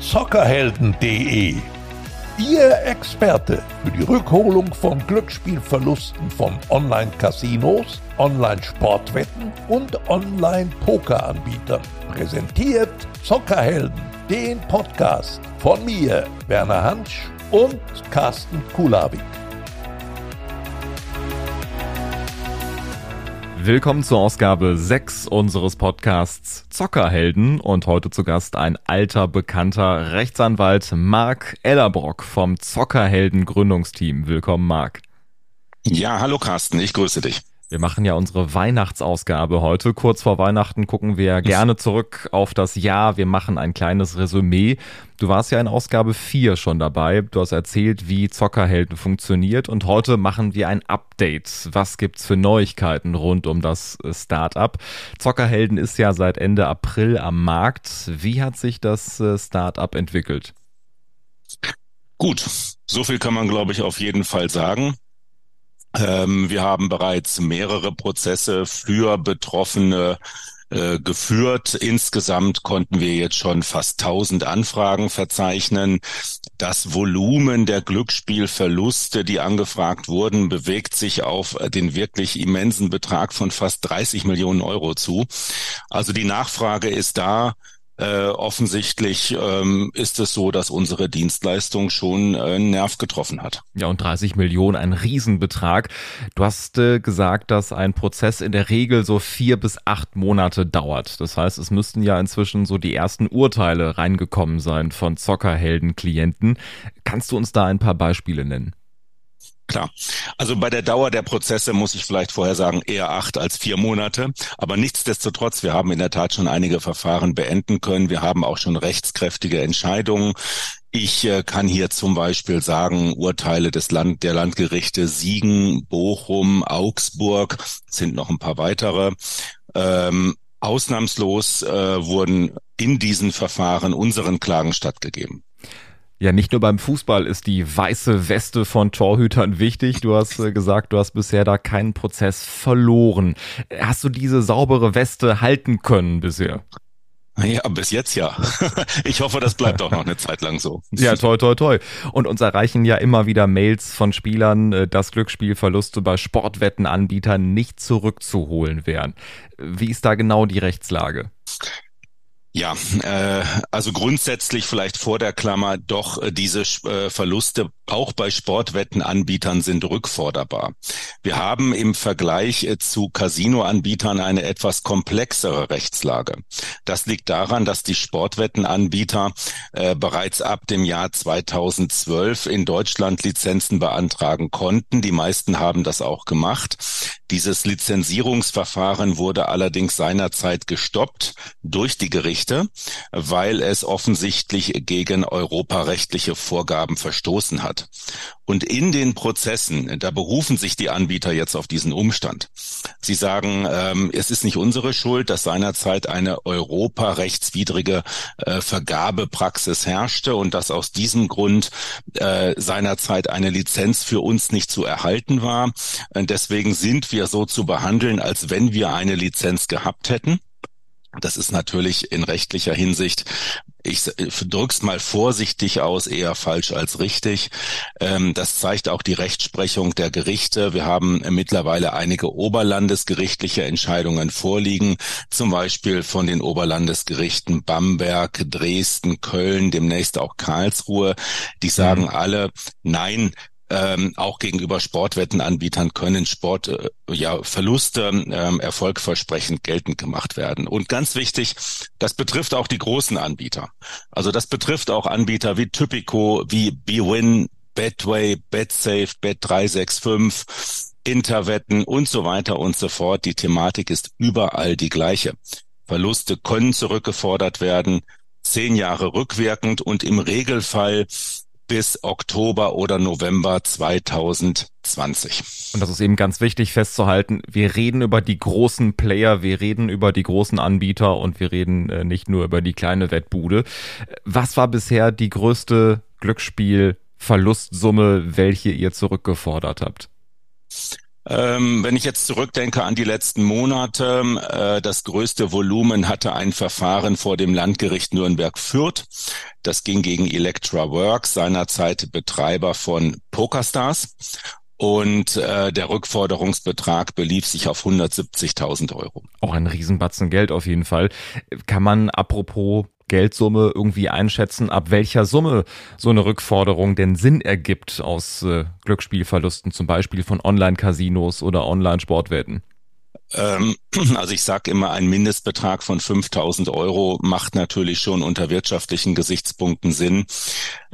zockerhelden.de. Ihr Experte für die Rückholung von Glücksspielverlusten von Online-Casinos, Online-Sportwetten und Online-Poker-Anbietern. Präsentiert Zockerhelden, den Podcast von mir, Werner Hansch und Carsten Kulawik. Willkommen zur Ausgabe 6 unseres Podcasts Zockerhelden und heute zu Gast ein alter bekannter Rechtsanwalt Marc Ellerbrock vom Zockerhelden Gründungsteam. Willkommen Marc. Ja, hallo Carsten, ich grüße dich. Wir machen ja unsere Weihnachtsausgabe heute. Kurz vor Weihnachten gucken wir gerne zurück auf das Jahr. Wir machen ein kleines Resümee. Du warst ja in Ausgabe 4 schon dabei. Du hast erzählt, wie Zockerhelden funktioniert und heute machen wir ein Update. Was gibt's für Neuigkeiten rund um das Startup? Zockerhelden ist ja seit Ende April am Markt. Wie hat sich das äh, Startup entwickelt? Gut, so viel kann man, glaube ich, auf jeden Fall sagen. Ähm, wir haben bereits mehrere Prozesse für Betroffene äh, geführt. Insgesamt konnten wir jetzt schon fast 1000 Anfragen verzeichnen. Das Volumen der Glücksspielverluste, die angefragt wurden, bewegt sich auf den wirklich immensen Betrag von fast 30 Millionen Euro zu. Also die Nachfrage ist da. Äh, offensichtlich ähm, ist es so, dass unsere Dienstleistung schon äh, einen Nerv getroffen hat. Ja, und 30 Millionen, ein Riesenbetrag. Du hast äh, gesagt, dass ein Prozess in der Regel so vier bis acht Monate dauert. Das heißt, es müssten ja inzwischen so die ersten Urteile reingekommen sein von Zockerhelden-Klienten. Kannst du uns da ein paar Beispiele nennen? Klar. Also bei der Dauer der Prozesse muss ich vielleicht vorher sagen, eher acht als vier Monate. Aber nichtsdestotrotz, wir haben in der Tat schon einige Verfahren beenden können. Wir haben auch schon rechtskräftige Entscheidungen. Ich äh, kann hier zum Beispiel sagen, Urteile des Land, der Landgerichte Siegen, Bochum, Augsburg, sind noch ein paar weitere. Ähm, ausnahmslos äh, wurden in diesen Verfahren unseren Klagen stattgegeben. Ja, nicht nur beim Fußball ist die weiße Weste von Torhütern wichtig. Du hast äh, gesagt, du hast bisher da keinen Prozess verloren. Hast du diese saubere Weste halten können bisher? Ja, bis jetzt ja. Ich hoffe, das bleibt auch noch eine Zeit lang so. Ja, toi, toi, toi. Und uns erreichen ja immer wieder Mails von Spielern, äh, dass Glücksspielverluste bei Sportwettenanbietern nicht zurückzuholen wären. Wie ist da genau die Rechtslage? Ja, äh, also grundsätzlich vielleicht vor der Klammer doch äh, diese äh, Verluste auch bei Sportwettenanbietern sind rückforderbar. Wir haben im Vergleich äh, zu Casinoanbietern eine etwas komplexere Rechtslage. Das liegt daran, dass die Sportwettenanbieter äh, bereits ab dem Jahr 2012 in Deutschland Lizenzen beantragen konnten. Die meisten haben das auch gemacht. Dieses Lizenzierungsverfahren wurde allerdings seinerzeit gestoppt durch die Gerichte, weil es offensichtlich gegen europarechtliche Vorgaben verstoßen hat. Und in den Prozessen, da berufen sich die Anbieter jetzt auf diesen Umstand. Sie sagen, ähm, es ist nicht unsere Schuld, dass seinerzeit eine europarechtswidrige äh, Vergabepraxis herrschte und dass aus diesem Grund äh, seinerzeit eine Lizenz für uns nicht zu erhalten war. Und deswegen sind wir so zu behandeln, als wenn wir eine Lizenz gehabt hätten. Das ist natürlich in rechtlicher Hinsicht, ich drück's mal vorsichtig aus, eher falsch als richtig. Ähm, das zeigt auch die Rechtsprechung der Gerichte. Wir haben mittlerweile einige oberlandesgerichtliche Entscheidungen vorliegen, zum Beispiel von den Oberlandesgerichten Bamberg, Dresden, Köln, demnächst auch Karlsruhe. Die sagen mhm. alle, nein, ähm, auch gegenüber Sportwettenanbietern können Sport äh, ja Verluste ähm, erfolgversprechend geltend gemacht werden. Und ganz wichtig, das betrifft auch die großen Anbieter. Also das betrifft auch Anbieter wie Typico, wie BWin, Betway, BetSafe, Bet365, Interwetten und so weiter und so fort. Die Thematik ist überall die gleiche. Verluste können zurückgefordert werden, zehn Jahre rückwirkend und im Regelfall bis Oktober oder November 2020. Und das ist eben ganz wichtig festzuhalten. Wir reden über die großen Player, wir reden über die großen Anbieter und wir reden äh, nicht nur über die kleine Wettbude. Was war bisher die größte Glücksspielverlustsumme, welche ihr zurückgefordert habt? Ähm, wenn ich jetzt zurückdenke an die letzten Monate, äh, das größte Volumen hatte ein Verfahren vor dem Landgericht Nürnberg-Fürth. Das ging gegen Electra Works, seinerzeit Betreiber von PokerStars. Und äh, der Rückforderungsbetrag belief sich auf 170.000 Euro. Auch ein Riesenbatzen Geld auf jeden Fall. Kann man apropos Geldsumme irgendwie einschätzen, ab welcher Summe so eine Rückforderung denn Sinn ergibt aus äh, Glücksspielverlusten, zum Beispiel von Online-Casinos oder Online-Sportwetten? Ähm, also ich sage immer, ein Mindestbetrag von 5000 Euro macht natürlich schon unter wirtschaftlichen Gesichtspunkten Sinn.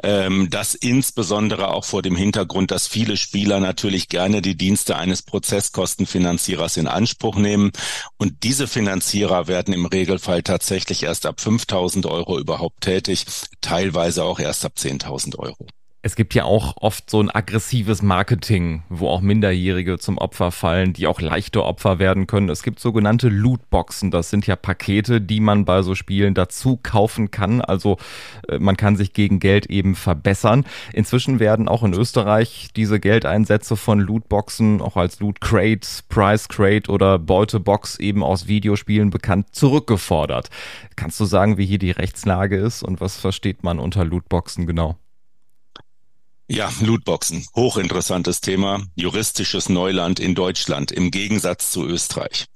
Ähm, das insbesondere auch vor dem Hintergrund, dass viele Spieler natürlich gerne die Dienste eines Prozesskostenfinanzierers in Anspruch nehmen. Und diese Finanzierer werden im Regelfall tatsächlich erst ab 5000 Euro überhaupt tätig, teilweise auch erst ab 10.000 Euro. Es gibt ja auch oft so ein aggressives Marketing, wo auch Minderjährige zum Opfer fallen, die auch leichte Opfer werden können. Es gibt sogenannte Lootboxen. Das sind ja Pakete, die man bei so Spielen dazu kaufen kann. Also äh, man kann sich gegen Geld eben verbessern. Inzwischen werden auch in Österreich diese Geldeinsätze von Lootboxen auch als Loot Crate, Price Crate oder Beutebox eben aus Videospielen bekannt zurückgefordert. Kannst du sagen, wie hier die Rechtslage ist und was versteht man unter Lootboxen genau? Ja, Lootboxen. Hochinteressantes Thema. Juristisches Neuland in Deutschland im Gegensatz zu Österreich.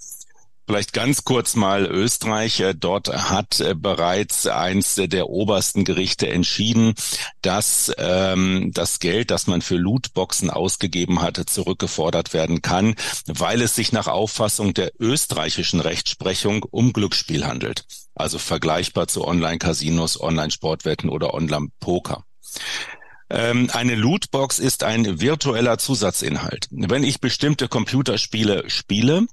Vielleicht ganz kurz mal Österreich. Dort hat äh, bereits eins der obersten Gerichte entschieden, dass ähm, das Geld, das man für Lootboxen ausgegeben hatte, zurückgefordert werden kann, weil es sich nach Auffassung der österreichischen Rechtsprechung um Glücksspiel handelt. Also vergleichbar zu Online-Casinos, Online-Sportwetten oder Online-Poker. Ähm, eine Lootbox ist ein virtueller Zusatzinhalt. Wenn ich bestimmte Computerspiele spiele,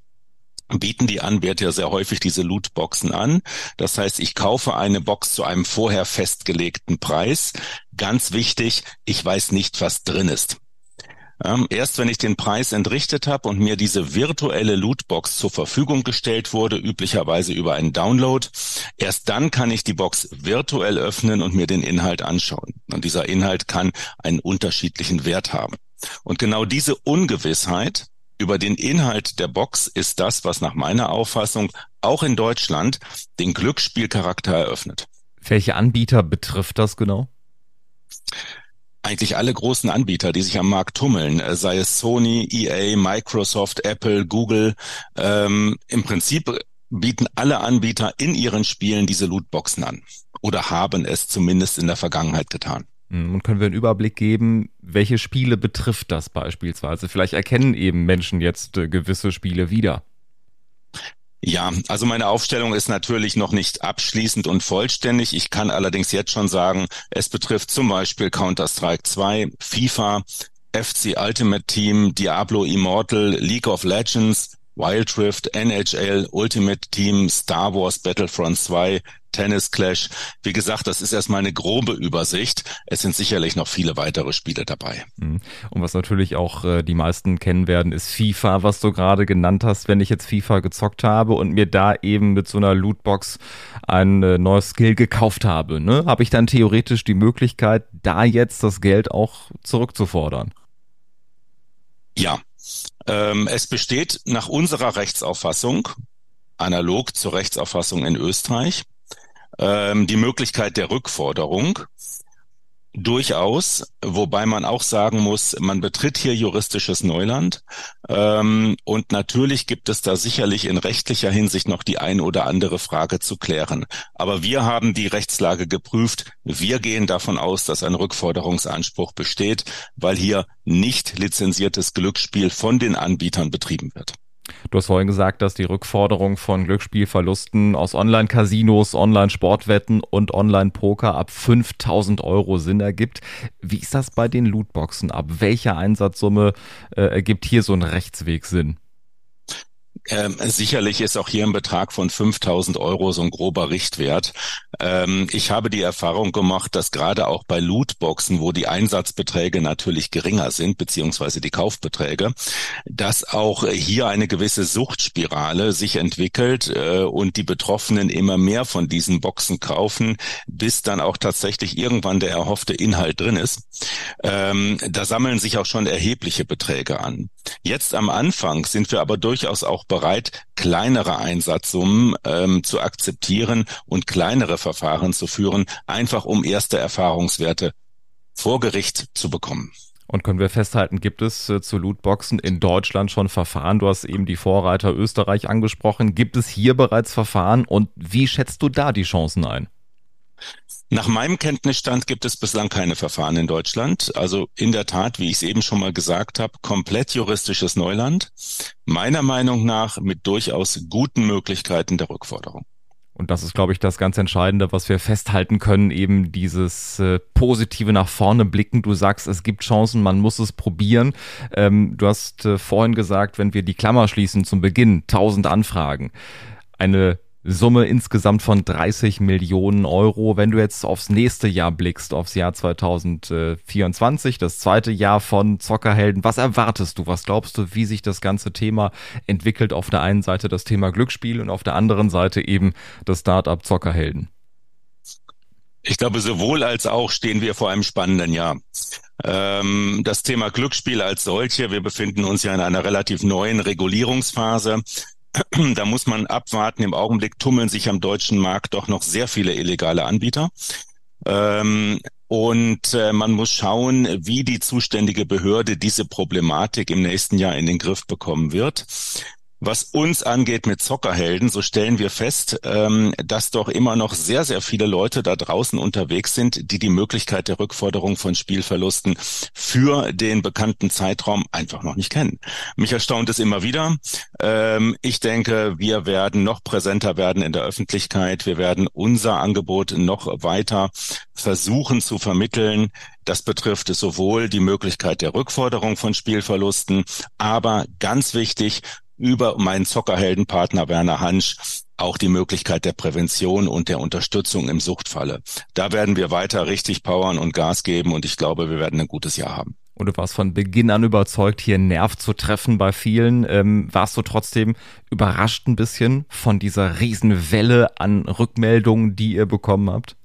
bieten die Anbieter sehr häufig diese Lootboxen an. Das heißt, ich kaufe eine Box zu einem vorher festgelegten Preis. Ganz wichtig, ich weiß nicht, was drin ist. Ähm, erst wenn ich den Preis entrichtet habe und mir diese virtuelle Lootbox zur Verfügung gestellt wurde, üblicherweise über einen Download, erst dann kann ich die Box virtuell öffnen und mir den Inhalt anschauen. Und dieser Inhalt kann einen unterschiedlichen Wert haben. Und genau diese Ungewissheit über den Inhalt der Box ist das, was nach meiner Auffassung auch in Deutschland den Glücksspielcharakter eröffnet. Welche Anbieter betrifft das genau? Eigentlich alle großen Anbieter, die sich am Markt tummeln, äh, sei es Sony, EA, Microsoft, Apple, Google, ähm, im Prinzip bieten alle Anbieter in ihren Spielen diese Lootboxen an oder haben es zumindest in der Vergangenheit getan. Hm, und können wir einen Überblick geben, welche Spiele betrifft das beispielsweise? Vielleicht erkennen eben Menschen jetzt äh, gewisse Spiele wieder. Ja, also meine Aufstellung ist natürlich noch nicht abschließend und vollständig. Ich kann allerdings jetzt schon sagen, es betrifft zum Beispiel Counter-Strike 2, FIFA, FC Ultimate Team, Diablo Immortal, League of Legends, Wild Rift, NHL, Ultimate Team, Star Wars Battlefront 2, Tennis Clash. Wie gesagt, das ist erstmal eine grobe Übersicht. Es sind sicherlich noch viele weitere Spiele dabei. Mhm. Und was natürlich auch äh, die meisten kennen werden, ist FIFA, was du gerade genannt hast. Wenn ich jetzt FIFA gezockt habe und mir da eben mit so einer Lootbox ein äh, neues Skill gekauft habe, ne, habe ich dann theoretisch die Möglichkeit, da jetzt das Geld auch zurückzufordern. Ja, ähm, es besteht nach unserer Rechtsauffassung, analog zur Rechtsauffassung in Österreich, ähm, die Möglichkeit der Rückforderung. Durchaus, wobei man auch sagen muss, man betritt hier juristisches Neuland. Ähm, und natürlich gibt es da sicherlich in rechtlicher Hinsicht noch die ein oder andere Frage zu klären. Aber wir haben die Rechtslage geprüft. Wir gehen davon aus, dass ein Rückforderungsanspruch besteht, weil hier nicht lizenziertes Glücksspiel von den Anbietern betrieben wird. Du hast vorhin gesagt, dass die Rückforderung von Glücksspielverlusten aus Online-Casinos, Online-Sportwetten und Online-Poker ab 5000 Euro Sinn ergibt. Wie ist das bei den Lootboxen? Ab welcher Einsatzsumme äh, ergibt hier so ein Rechtsweg Sinn? Ähm, sicherlich ist auch hier ein Betrag von 5000 Euro so ein grober Richtwert. Ähm, ich habe die Erfahrung gemacht, dass gerade auch bei Lootboxen, wo die Einsatzbeträge natürlich geringer sind, beziehungsweise die Kaufbeträge, dass auch hier eine gewisse Suchtspirale sich entwickelt äh, und die Betroffenen immer mehr von diesen Boxen kaufen, bis dann auch tatsächlich irgendwann der erhoffte Inhalt drin ist. Ähm, da sammeln sich auch schon erhebliche Beträge an. Jetzt am Anfang sind wir aber durchaus auch bereit, kleinere Einsatzsummen ähm, zu akzeptieren und kleinere Verfahren zu führen, einfach um erste Erfahrungswerte vor Gericht zu bekommen. Und können wir festhalten, gibt es äh, zu Lootboxen in Deutschland schon Verfahren? Du hast eben die Vorreiter Österreich angesprochen. Gibt es hier bereits Verfahren und wie schätzt du da die Chancen ein? Nach meinem Kenntnisstand gibt es bislang keine Verfahren in Deutschland. Also in der Tat, wie ich es eben schon mal gesagt habe, komplett juristisches Neuland. Meiner Meinung nach mit durchaus guten Möglichkeiten der Rückforderung. Und das ist, glaube ich, das ganz Entscheidende, was wir festhalten können, eben dieses äh, positive nach vorne blicken. Du sagst, es gibt Chancen, man muss es probieren. Ähm, du hast äh, vorhin gesagt, wenn wir die Klammer schließen zum Beginn, 1000 Anfragen. Eine Summe insgesamt von 30 Millionen Euro. Wenn du jetzt aufs nächste Jahr blickst, aufs Jahr 2024, das zweite Jahr von Zockerhelden, was erwartest du? Was glaubst du, wie sich das ganze Thema entwickelt? Auf der einen Seite das Thema Glücksspiel und auf der anderen Seite eben das Startup Zockerhelden. Ich glaube, sowohl als auch stehen wir vor einem spannenden Jahr. Ähm, das Thema Glücksspiel als solche, wir befinden uns ja in einer relativ neuen Regulierungsphase. Da muss man abwarten. Im Augenblick tummeln sich am deutschen Markt doch noch sehr viele illegale Anbieter. Ähm, und äh, man muss schauen, wie die zuständige Behörde diese Problematik im nächsten Jahr in den Griff bekommen wird. Was uns angeht mit Zockerhelden, so stellen wir fest, ähm, dass doch immer noch sehr, sehr viele Leute da draußen unterwegs sind, die die Möglichkeit der Rückforderung von Spielverlusten für den bekannten Zeitraum einfach noch nicht kennen. Mich erstaunt es immer wieder. Ähm, ich denke, wir werden noch präsenter werden in der Öffentlichkeit. Wir werden unser Angebot noch weiter versuchen zu vermitteln. Das betrifft sowohl die Möglichkeit der Rückforderung von Spielverlusten, aber ganz wichtig, über meinen Zockerheldenpartner Werner Hansch auch die Möglichkeit der Prävention und der Unterstützung im Suchtfalle. Da werden wir weiter richtig powern und Gas geben und ich glaube, wir werden ein gutes Jahr haben. Und du warst von Beginn an überzeugt, hier einen Nerv zu treffen bei vielen. Ähm, warst du trotzdem überrascht ein bisschen von dieser Riesenwelle an Rückmeldungen, die ihr bekommen habt?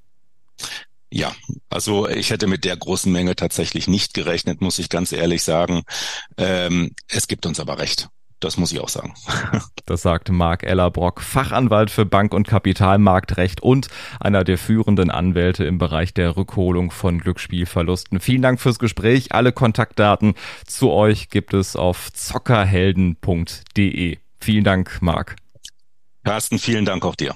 Ja, also ich hätte mit der großen Menge tatsächlich nicht gerechnet, muss ich ganz ehrlich sagen. Ähm, es gibt uns aber recht. Das muss ich auch sagen. Das sagt Marc Ellerbrock, Fachanwalt für Bank- und Kapitalmarktrecht und einer der führenden Anwälte im Bereich der Rückholung von Glücksspielverlusten. Vielen Dank fürs Gespräch. Alle Kontaktdaten zu euch gibt es auf zockerhelden.de. Vielen Dank, Marc. Carsten, vielen Dank auch dir.